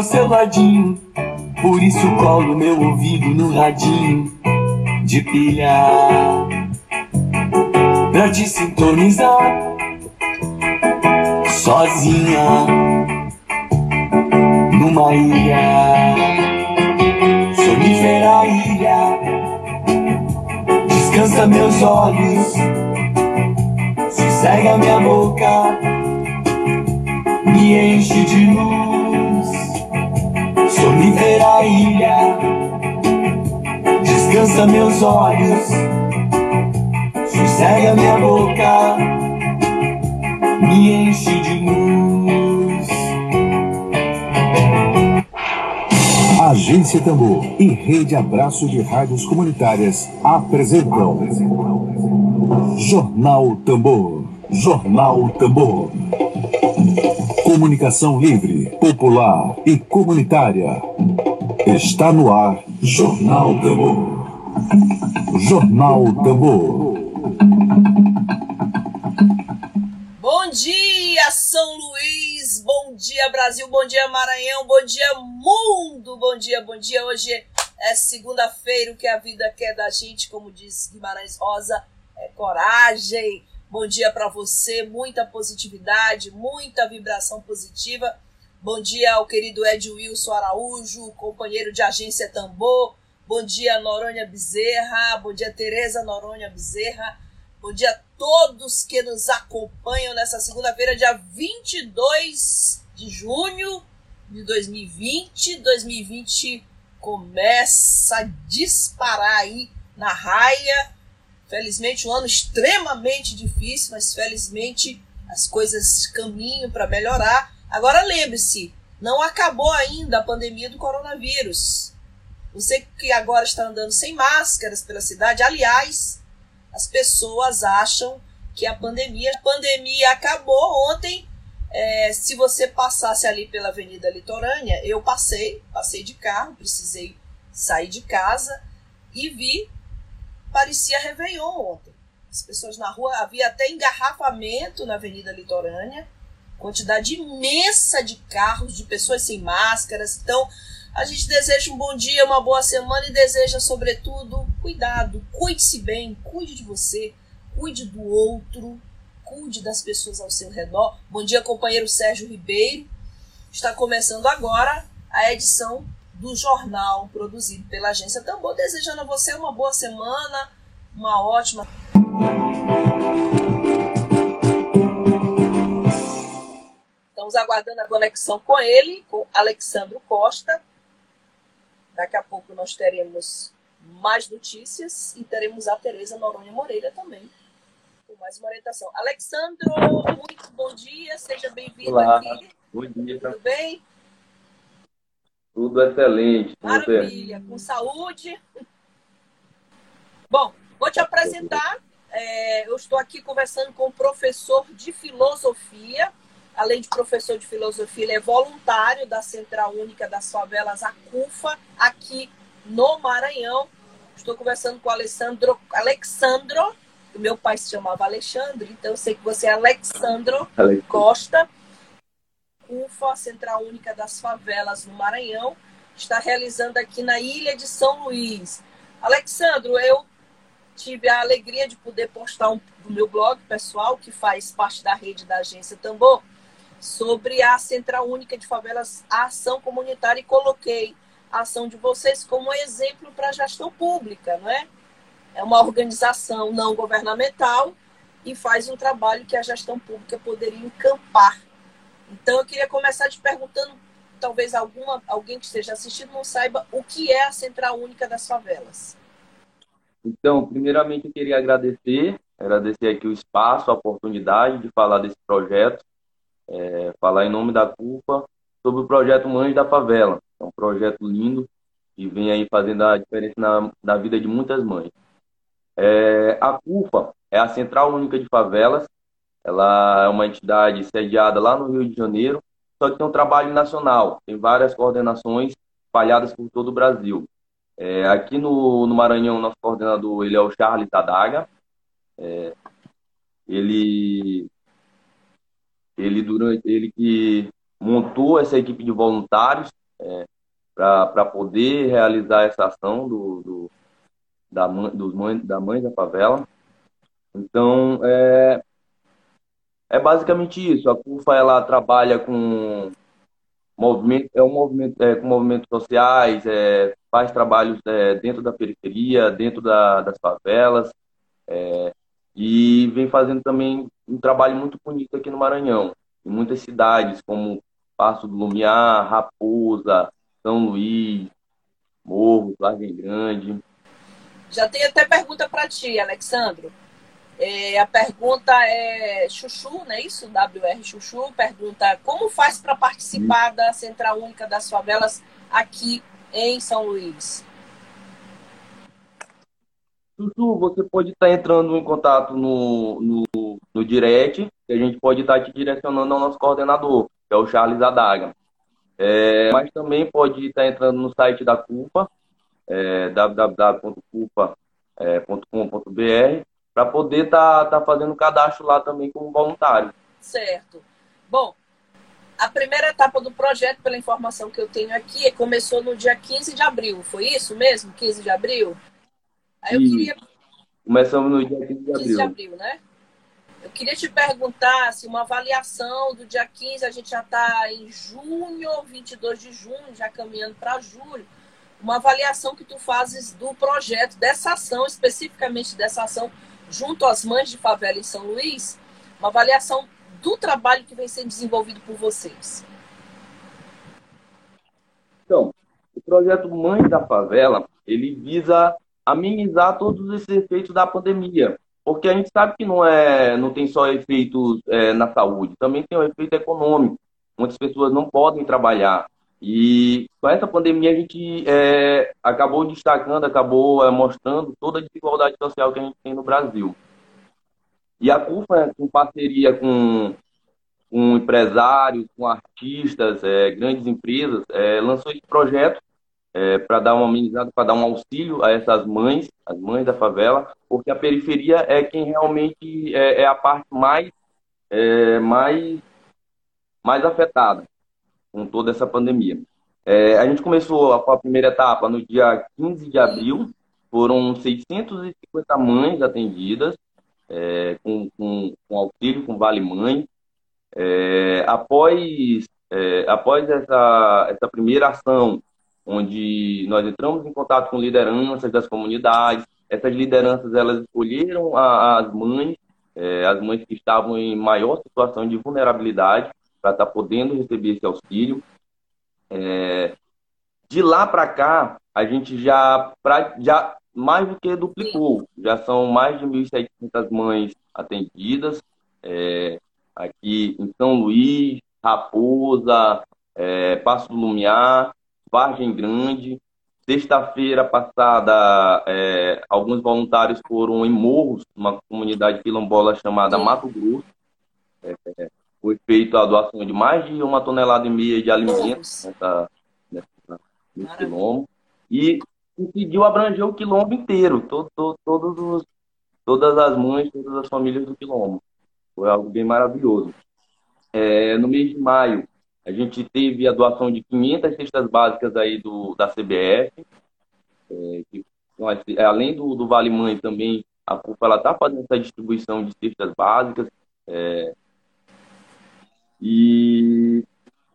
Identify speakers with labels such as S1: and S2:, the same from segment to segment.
S1: ao seu ladinho. Por isso colo meu ouvido no radinho de pilha. Pra te sintonizar sozinha numa ilha, sonífera ilha. Descansa meus olhos, sossega minha boca, me enche de luz, ilha. Descansa meus olhos, sossega minha boca, me enche de luz.
S2: Agência Tambor e Rede Abraço de Rádios Comunitárias apresentam Jornal Tambor. Jornal Tambor. Comunicação livre, popular e comunitária. Está no ar Jornal Tambor. Jornal Tambor.
S3: Bom dia, São Luís! Bom dia, Brasil! Bom dia, Maranhão! Bom dia, mundo! Bom dia, bom dia! Hoje é segunda-feira, o que a vida quer da gente, como diz Guimarães Rosa, é coragem. Bom dia para você, muita positividade, muita vibração positiva. Bom dia ao querido Ed Wilson Araújo, companheiro de agência Tambor. Bom dia, Noronha Bezerra. Bom dia, Tereza Noronha Bezerra. Bom dia a todos que nos acompanham nessa segunda-feira, dia 22 de junho de 2020. 2020 começa a disparar aí na raia. Felizmente, um ano extremamente difícil, mas felizmente as coisas caminham para melhorar. Agora lembre-se, não acabou ainda a pandemia do coronavírus. Você que agora está andando sem máscaras pela cidade, aliás, as pessoas acham que a pandemia, a pandemia acabou ontem. É, se você passasse ali pela Avenida Litorânea, eu passei, passei de carro, precisei sair de casa e vi, parecia Réveillon ontem. As pessoas na rua, havia até engarrafamento na Avenida Litorânea, quantidade imensa de carros, de pessoas sem máscaras. Então, a gente deseja um bom dia, uma boa semana e deseja, sobretudo, cuidado. Cuide-se bem, cuide de você, cuide do outro, cuide das pessoas ao seu redor. Bom dia, companheiro Sérgio Ribeiro. Está começando agora a edição do jornal produzido pela agência Tambor, desejando a você uma boa semana, uma ótima. Estamos aguardando a conexão com ele, com Alexandro Costa. Daqui a pouco nós teremos mais notícias e teremos a Tereza Noronha Moreira também, com mais uma orientação. Alexandro, muito bom dia, seja bem-vindo aqui.
S4: Bom dia.
S3: Tudo bem?
S4: Tudo excelente.
S3: Maravilha, com saúde. Bom, vou te apresentar. É, eu estou aqui conversando com o professor de filosofia. Além de professor de filosofia, ele é voluntário da Central Única das Favelas, a CUFA, aqui no Maranhão. Estou conversando com o Alessandro, Alexandro, o meu pai se chamava Alexandre, então eu sei que você é Alexandro
S4: Alexandre.
S3: Costa, CUFA, Central Única das Favelas no Maranhão, está realizando aqui na Ilha de São Luís. Alexandro, eu tive a alegria de poder postar um, no meu blog pessoal, que faz parte da rede da agência Tambor, sobre a Central Única de Favelas, a ação comunitária, e coloquei a ação de vocês como exemplo para a gestão pública, não é? É uma organização não governamental e faz um trabalho que a gestão pública poderia encampar. Então, eu queria começar te perguntando, talvez alguma, alguém que esteja assistindo não saiba o que é a Central Única das Favelas.
S4: Então, primeiramente, eu queria agradecer, agradecer aqui o espaço, a oportunidade de falar desse projeto, é, falar em nome da CUPA sobre o projeto Mães da Favela. É um projeto lindo que vem aí fazendo a diferença na, na vida de muitas mães. É, a CUFA é a Central Única de Favelas. Ela é uma entidade sediada lá no Rio de Janeiro, só que tem um trabalho nacional. Tem várias coordenações espalhadas por todo o Brasil. É, aqui no, no Maranhão, nosso coordenador ele é o Charles Tadaga. É, ele, ele durante ele que montou essa equipe de voluntários é, para poder realizar essa ação do, do da, dos mãe, da mãe da favela. Então, é, é basicamente isso. A CUFA ela trabalha com movimento, é um movimento é, com movimentos sociais, é, faz trabalhos é, dentro da periferia, dentro da, das favelas, é, e vem fazendo também um trabalho muito bonito aqui no Maranhão, em muitas cidades, como Passo do Lumiar, Raposa, São Luís, Morro, Vargem Grande.
S3: Já tem até pergunta para ti, Alexandro. É, a pergunta é Chuchu, não é isso? WR Chuchu pergunta como faz para participar da Central Única das Favelas aqui em São Luís?
S4: Você pode estar entrando em contato no, no, no direct, que a gente pode estar te direcionando ao nosso coordenador, que é o Charles Adaga. É, mas também pode estar entrando no site da CUPA, é, para poder estar tá, tá fazendo cadastro lá também como voluntário.
S3: Certo. Bom, a primeira etapa do projeto, pela informação que eu tenho aqui, começou no dia 15 de abril. Foi isso mesmo? 15 de abril?
S4: Aí eu queria. Começamos no dia 15 de abril. 15 de abril,
S3: né? Eu queria te perguntar se uma avaliação do dia 15, a gente já está em junho, 22 de junho, já caminhando para julho. Uma avaliação que tu fazes do projeto, dessa ação, especificamente dessa ação junto às mães de favela em São Luís, uma avaliação do trabalho que vem sendo desenvolvido por vocês.
S4: Então, o projeto Mães da Favela, ele visa amenizar todos esses efeitos da pandemia, porque a gente sabe que não é, não tem só efeitos é, na saúde, também tem um efeito econômico. Muitas pessoas não podem trabalhar, e com essa pandemia a gente é, acabou destacando, acabou é, mostrando toda a desigualdade social que a gente tem no Brasil. E a CUFA, em parceria com, com empresários, com artistas, é, grandes empresas, é, lançou esse projeto é, para dar uma amenizada, para dar um auxílio a essas mães, as mães da favela, porque a periferia é quem realmente é, é a parte mais, mais, mais afetada com toda essa pandemia. É, a gente começou a, a, primeira etapa no dia 15 de abril, foram 650 mães atendidas, é, com, com, com, auxílio, com Vale Mãe. É, após é, após essa, essa primeira ação, onde nós entramos em contato com lideranças das comunidades, essas lideranças elas escolheram a, as mães, é, as mães que estavam em maior situação de vulnerabilidade, para estar tá podendo receber esse auxílio. É, de lá para cá, a gente já, pra, já mais do que duplicou. Já são mais de 1.700 mães atendidas é, aqui em São Luís, Raposa, é, Passo do Lumiar, Vargem Grande. Sexta-feira passada, é, alguns voluntários foram em Morros, uma comunidade quilombola chamada Mato Grosso. É, foi feita a doação de mais de uma tonelada e meia de alimentos nessa, nessa, nesse quilombo. E conseguiu abranger o quilombo inteiro, todo, todo, todos os, todas as mães, todas as famílias do quilombo. Foi algo bem maravilhoso. É, no mês de maio, a gente teve a doação de 500 cestas básicas aí do, da CBF, é, que, além do, do Vale Mãe também, a CUFA está fazendo essa distribuição de cestas básicas. É, e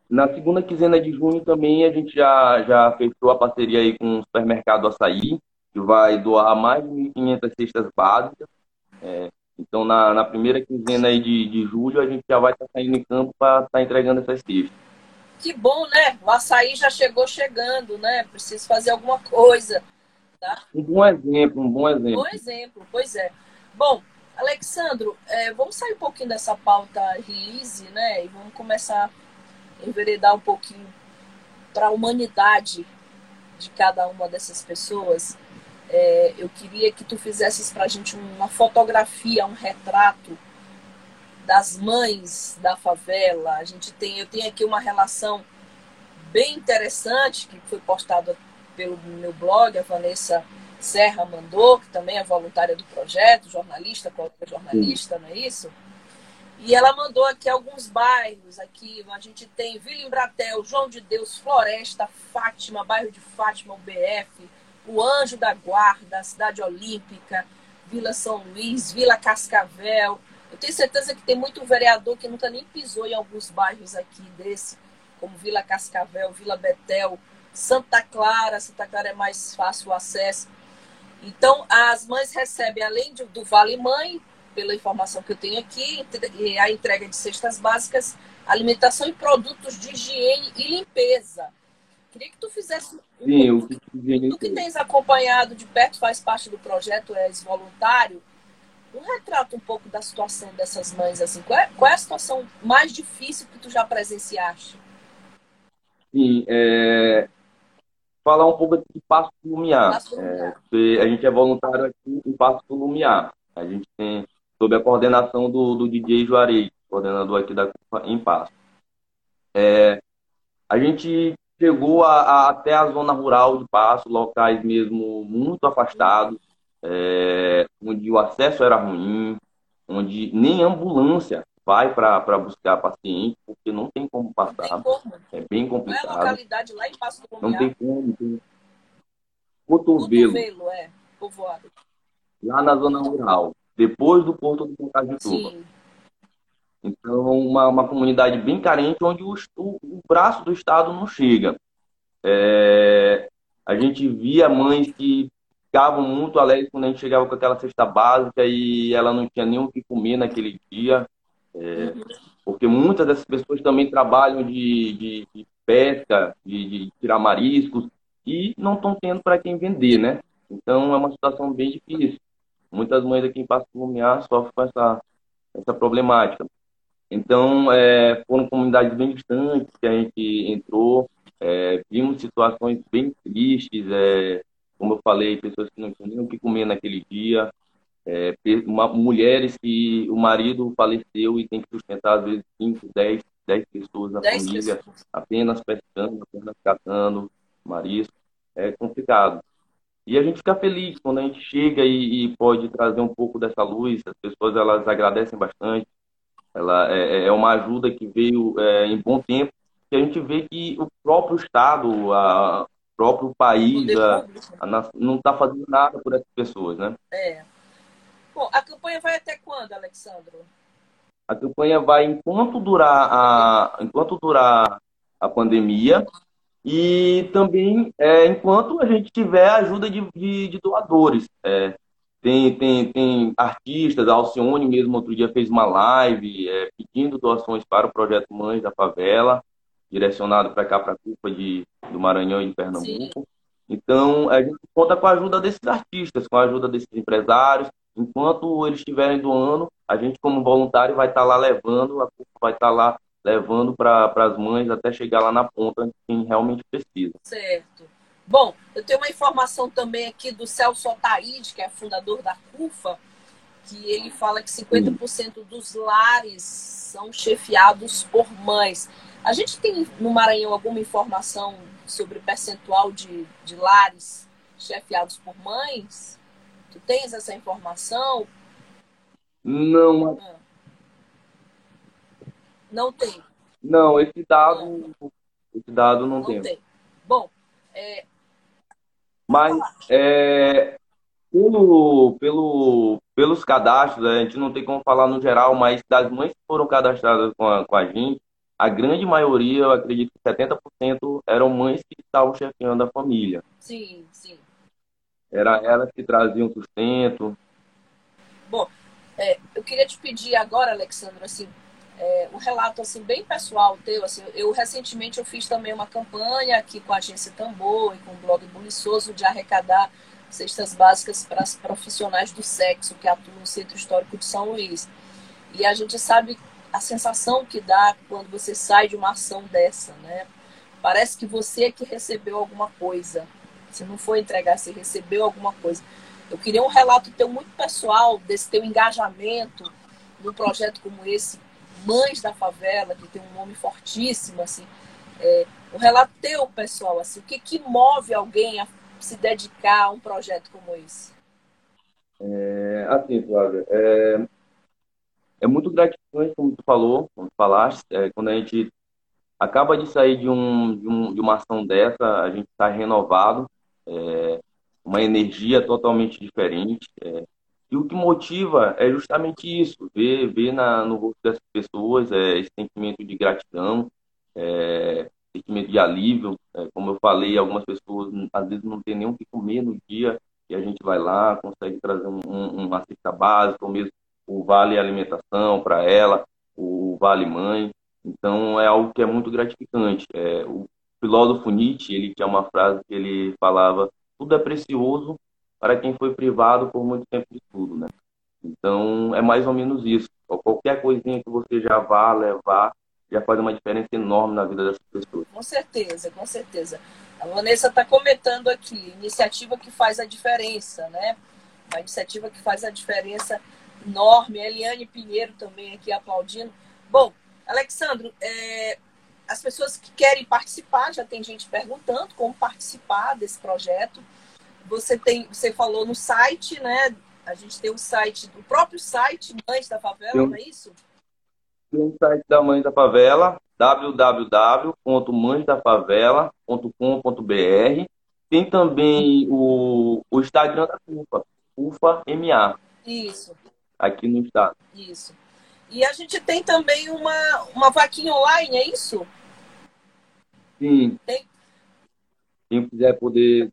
S4: na segunda quinzena de junho também a gente já, já fechou a parceria aí com o supermercado Açaí, que vai doar mais de 1.500 cestas básicas. É, então, na, na primeira quinzena aí de, de julho, a gente já vai estar tá saindo em campo para estar tá entregando essas cestas.
S3: Que bom, né? O açaí já chegou chegando, né? Preciso fazer alguma coisa. Tá?
S4: Um bom exemplo, um bom exemplo.
S3: Bom exemplo, pois é. Bom, Alexandro, é, vamos sair um pouquinho dessa pauta release, né? E vamos começar a enveredar um pouquinho para a humanidade de cada uma dessas pessoas. É, eu queria que tu fizesses para a gente uma fotografia, um retrato das mães da favela. A gente tem, eu tenho aqui uma relação bem interessante que foi postada pelo meu blog, a Vanessa Serra mandou, que também é voluntária do projeto, jornalista, jornalista, não é isso? E ela mandou aqui alguns bairros. Aqui a gente tem Vila Embratel, João de Deus, Floresta, Fátima, bairro de Fátima, o BF, o Anjo da Guarda, Cidade Olímpica, Vila São Luís, Vila Cascavel. Eu tenho certeza que tem muito vereador que nunca nem pisou em alguns bairros aqui desse, como Vila Cascavel, Vila Betel, Santa Clara. Santa Clara é mais fácil o acesso. Então, as mães recebem, além do Vale Mãe, pela informação que eu tenho aqui, a entrega de cestas básicas, alimentação e produtos de higiene e limpeza. Queria que tu fizesse
S4: Sim,
S3: o que, tu que tens acompanhado de perto, faz parte do projeto, és voluntário, um retrato um pouco da situação dessas mães, assim, qual é, qual é a situação mais difícil que tu já presenciaste?
S4: Sim, é... falar um pouco de Passo do Lumiar. É, a gente é voluntário aqui em Passo do Lumiar. A gente tem sob a coordenação do, do DJ Juarez, coordenador aqui da em Passo. É, a gente chegou a, a, até a zona rural de Passo, locais mesmo muito afastados, é, onde o acesso era ruim, onde nem ambulância vai para buscar paciente, porque não tem como passar.
S3: Tem como.
S4: É bem complicado. Não
S3: é localidade lá em Passo
S4: do Não tem como. Tem... Cotovelo.
S3: Cotovelo, é, povoado.
S4: Lá na zona rural depois do Porto do Bocajituba. Então, uma, uma comunidade bem carente, onde o, o, o braço do Estado não chega. É, a gente via mães que ficavam muito alegres quando a gente chegava com aquela cesta básica e ela não tinha nem o que comer naquele dia. É, porque muitas dessas pessoas também trabalham de, de, de pesca, de, de, tirar mariscos e não estão tendo para quem vender, né? Então é uma situação bem difícil. Muitas mães aqui em Passo Lumiar sofrem com essa, essa problemática. Então, é, foram comunidades bem distantes que a gente entrou, é, vimos situações bem tristes, é, como eu falei, pessoas que não tinham nem o que comer naquele dia, é, uma, mulheres que o marido faleceu e tem que sustentar, às vezes, 5, 10, 10 pessoas na família, pessoas. apenas pescando, apenas catando marisco. É complicado. E a gente fica feliz quando a gente chega e, e pode trazer um pouco dessa luz. As pessoas elas agradecem bastante. Ela é, é, é uma ajuda que veio é, em bom tempo. E a gente vê que o próprio Estado, a, próprio país, a, a, não está fazendo nada por essas pessoas, né?
S3: É. Bom, a campanha vai até quando, Alexandro?
S4: A campanha vai enquanto durar a, enquanto durar a pandemia e também, é, enquanto a gente tiver ajuda de, de, de doadores. É, tem, tem, tem artistas, a Alcione mesmo outro dia fez uma live é, pedindo doações para o projeto Mães da Favela, direcionado para cá, para a culpa de, do Maranhão e de Pernambuco. Sim. Então, a gente conta com a ajuda desses artistas, com a ajuda desses empresários. Enquanto eles estiverem doando, a gente, como voluntário, vai estar lá levando, a culpa vai estar lá levando para as mães até chegar lá na ponta quem realmente precisa.
S3: Certo. Bom, eu tenho uma informação também aqui do Celso Otaíde, que é fundador da CUFA, que ele fala que 50% dos lares são chefiados por mães. A gente tem no Maranhão alguma informação sobre o percentual de, de lares chefiados por mães? Tu tens essa informação?
S4: Não, ah.
S3: Não tem.
S4: Não, esse dado, esse dado não, não tem. tem.
S3: Bom, é...
S4: mas é, pelo, pelo, pelos cadastros, a gente não tem como falar no geral, mas das mães que foram cadastradas com a, com a gente, a grande maioria, eu acredito que 70% eram mães que estavam chefiando a família.
S3: Sim, sim.
S4: Era elas que traziam sustento.
S3: Bom, é, eu queria te pedir agora, Alexandre, assim, é, um relato assim bem pessoal teu. Assim, eu recentemente eu fiz também uma campanha aqui com a agência Tambor e com o blog Buliçoso de arrecadar cestas básicas para as profissionais do sexo que atuam no Centro Histórico de São Luís. E a gente sabe a sensação que dá quando você sai de uma ação dessa, né? Parece que você é que recebeu alguma coisa. Você não foi entregar, você recebeu alguma coisa. Eu queria um relato teu muito pessoal desse teu engajamento num projeto como esse, Mães da Favela, que tem um nome fortíssimo, assim. É, o relato teu, pessoal, assim, o que, que move alguém a se dedicar a um projeto como esse?
S4: É, assim, Flávia, é, é muito gratificante, como tu falou, como tu falaste, é, quando a gente acaba de sair de, um, de, um, de uma ação dessa, a gente está renovado, é, uma energia totalmente diferente. É, e o que motiva é justamente isso, ver, ver na, no rosto das pessoas é, esse sentimento de gratidão, é, sentimento de alívio. É, como eu falei, algumas pessoas às vezes não tem nem o que comer no dia, e a gente vai lá, consegue trazer um, um, uma cesta básica, ou mesmo vale alimentação para ela, o vale mãe. Então é algo que é muito gratificante. É, o filósofo Nietzsche ele tinha uma frase que ele falava: tudo é precioso para quem foi privado por muito tempo de tudo, né? Então, é mais ou menos isso. Qualquer coisinha que você já vá levar já faz uma diferença enorme na vida dessas pessoas.
S3: Com certeza, com certeza. A Vanessa está comentando aqui, iniciativa que faz a diferença, né? Uma iniciativa que faz a diferença enorme. A Eliane Pinheiro também aqui aplaudindo. Bom, Alexandro, é, as pessoas que querem participar, já tem gente perguntando como participar desse projeto. Você tem, você falou no site, né? A gente tem o site, o próprio site Mães da Favela, não é isso?
S4: Tem o site da Mães da Favela, www.mãesdafavela.com.br. Tem também o, o Instagram da CUFA, CUFA MA.
S3: Isso.
S4: Aqui no estado.
S3: Isso. E a gente tem também uma, uma vaquinha online, é isso?
S4: Sim. Tem? Quem quiser poder,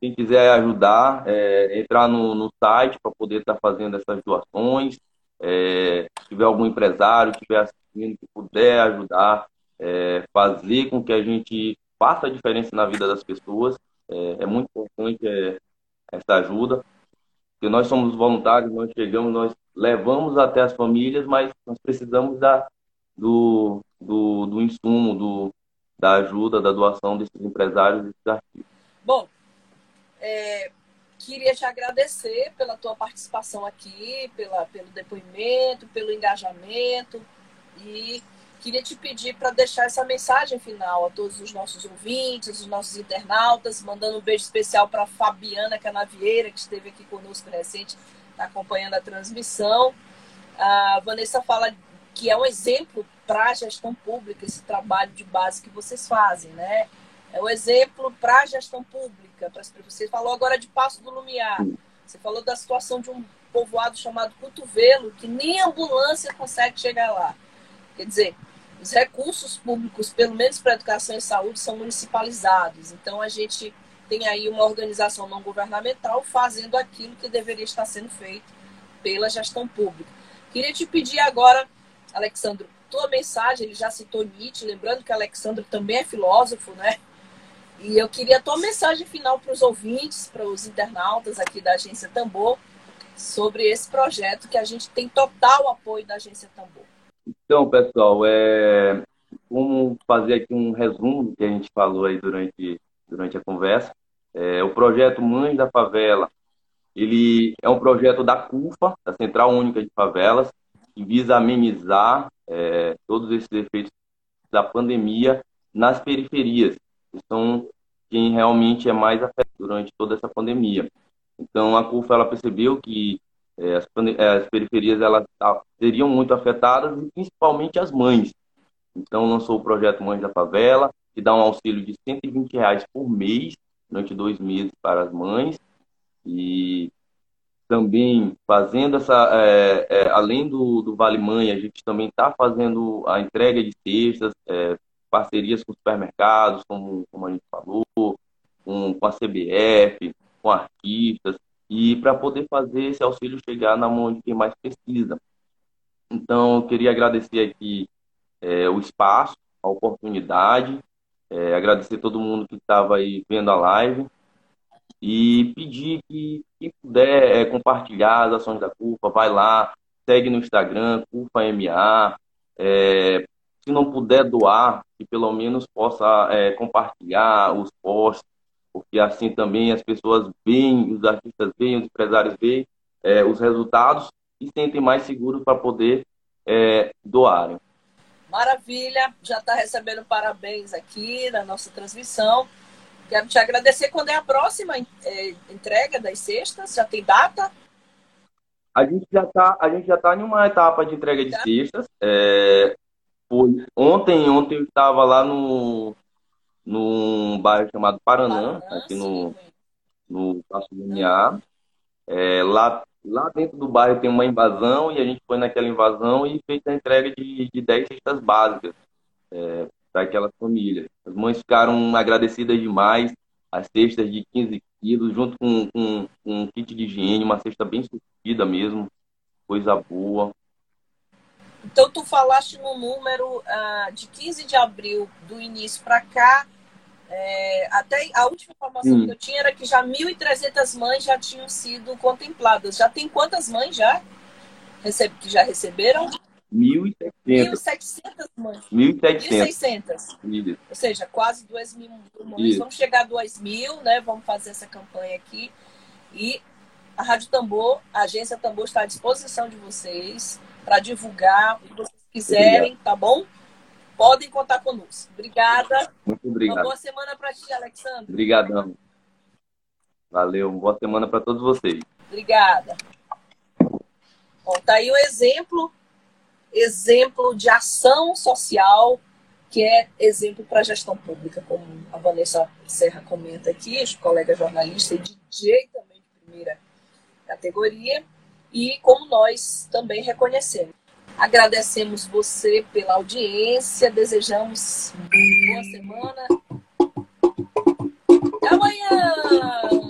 S4: quem quiser ajudar, é, entrar no, no site para poder estar tá fazendo essas doações. É, se tiver algum empresário que estiver assistindo que puder ajudar, é, fazer com que a gente faça a diferença na vida das pessoas, é, é muito importante é, essa ajuda. Porque nós somos voluntários, nós chegamos, nós levamos até as famílias, mas nós precisamos da, do, do, do insumo, do, da ajuda, da doação desses empresários, desses artistas.
S3: Bom, é, queria te agradecer pela tua participação aqui, pela, pelo depoimento, pelo engajamento e queria te pedir para deixar essa mensagem final a todos os nossos ouvintes, os nossos internautas, mandando um beijo especial para Fabiana Canavieira, que esteve aqui conosco recente está acompanhando a transmissão. A Vanessa fala que é um exemplo para a gestão pública, esse trabalho de base que vocês fazem, né? É um exemplo para a gestão pública. Você falou agora de Passo do Lumiar. Você falou da situação de um povoado chamado Cotovelo, que nem ambulância consegue chegar lá. Quer dizer, os recursos públicos, pelo menos para educação e saúde, são municipalizados. Então, a gente tem aí uma organização não governamental fazendo aquilo que deveria estar sendo feito pela gestão pública. Queria te pedir agora, Alexandro, tua mensagem, ele já citou Nietzsche, lembrando que Alexandro também é filósofo, né? E eu queria a tua mensagem final para os ouvintes, para os internautas aqui da Agência Tambor, sobre esse projeto que a gente tem total apoio da Agência Tambor.
S4: Então, pessoal, é... vamos fazer aqui um resumo do que a gente falou aí durante durante a conversa. É, o projeto Mães da Favela, ele é um projeto da CUFA, da Central Única de Favelas, que visa amenizar é, todos esses efeitos da pandemia nas periferias, que são quem realmente é mais afetado durante toda essa pandemia. Então, a CUFA ela percebeu que as, é, as, periferias elas seriam muito afetadas, principalmente as mães. Então, lançou o projeto Mães da Favela, que dá um auxílio de 120 reais por mês durante dois meses para as mães e também fazendo essa, é, é, além do, do Vale Mãe, a gente também está fazendo a entrega de cestas, é, parcerias com supermercados, como, como a gente falou, com, com a CBF, com artistas, e para poder fazer esse auxílio chegar na mão de quem mais precisa. Então, eu queria agradecer aqui é, o espaço, a oportunidade, é, agradecer todo mundo que estava aí vendo a live e pedir que quem puder é, compartilhar as ações da CUFA, vai lá, segue no Instagram, CUFAMA. É, se não puder doar, que pelo menos possa é, compartilhar os posts, porque assim também as pessoas veem, os artistas veem, os empresários veem é, os resultados e sentem mais seguros para poder é, doarem.
S3: Maravilha, já está recebendo parabéns aqui na nossa transmissão. Quero te agradecer. Quando é a próxima é, entrega das cestas? Já tem data?
S4: A gente já está a gente já tá em uma etapa de entrega de cestas. É, foi, ontem, ontem eu estava lá no num bairro chamado Paranã, Paranã aqui no, no Passo Lumiar. É, lá, lá dentro do bairro tem uma invasão e a gente foi naquela invasão e fez a entrega de, de 10 cestas básicas é, para aquela família. As mães ficaram agradecidas demais, as cestas de 15 quilos, junto com, com, com um kit de higiene, uma cesta bem sucedida mesmo, coisa boa.
S3: Então, tu falaste no número uh, de 15 de abril do início para cá, é, até a última informação hum. que eu tinha era que já 1.300 mães já tinham sido contempladas. Já tem quantas mães já recebe, que já receberam?
S4: 1.700.
S3: 1.700 mães. 1.600. Ou seja, quase 2 mil mães. Vamos chegar a 2 mil, né? Vamos fazer essa campanha aqui. E a Rádio Tambor, a agência Tambor está à disposição de vocês para divulgar o que vocês quiserem, Obrigado. tá bom? Podem contar conosco. Obrigada.
S4: Muito obrigado.
S3: Uma boa semana para ti, Alexandre.
S4: Obrigadão. Valeu. Uma boa semana para todos vocês.
S3: Obrigada. Bom, tá aí o exemplo exemplo de ação social, que é exemplo para a gestão pública, como a Vanessa Serra comenta aqui, os colegas jornalistas e DJ também de primeira categoria, e como nós também reconhecemos. Agradecemos você pela audiência, desejamos boa semana. Até amanhã!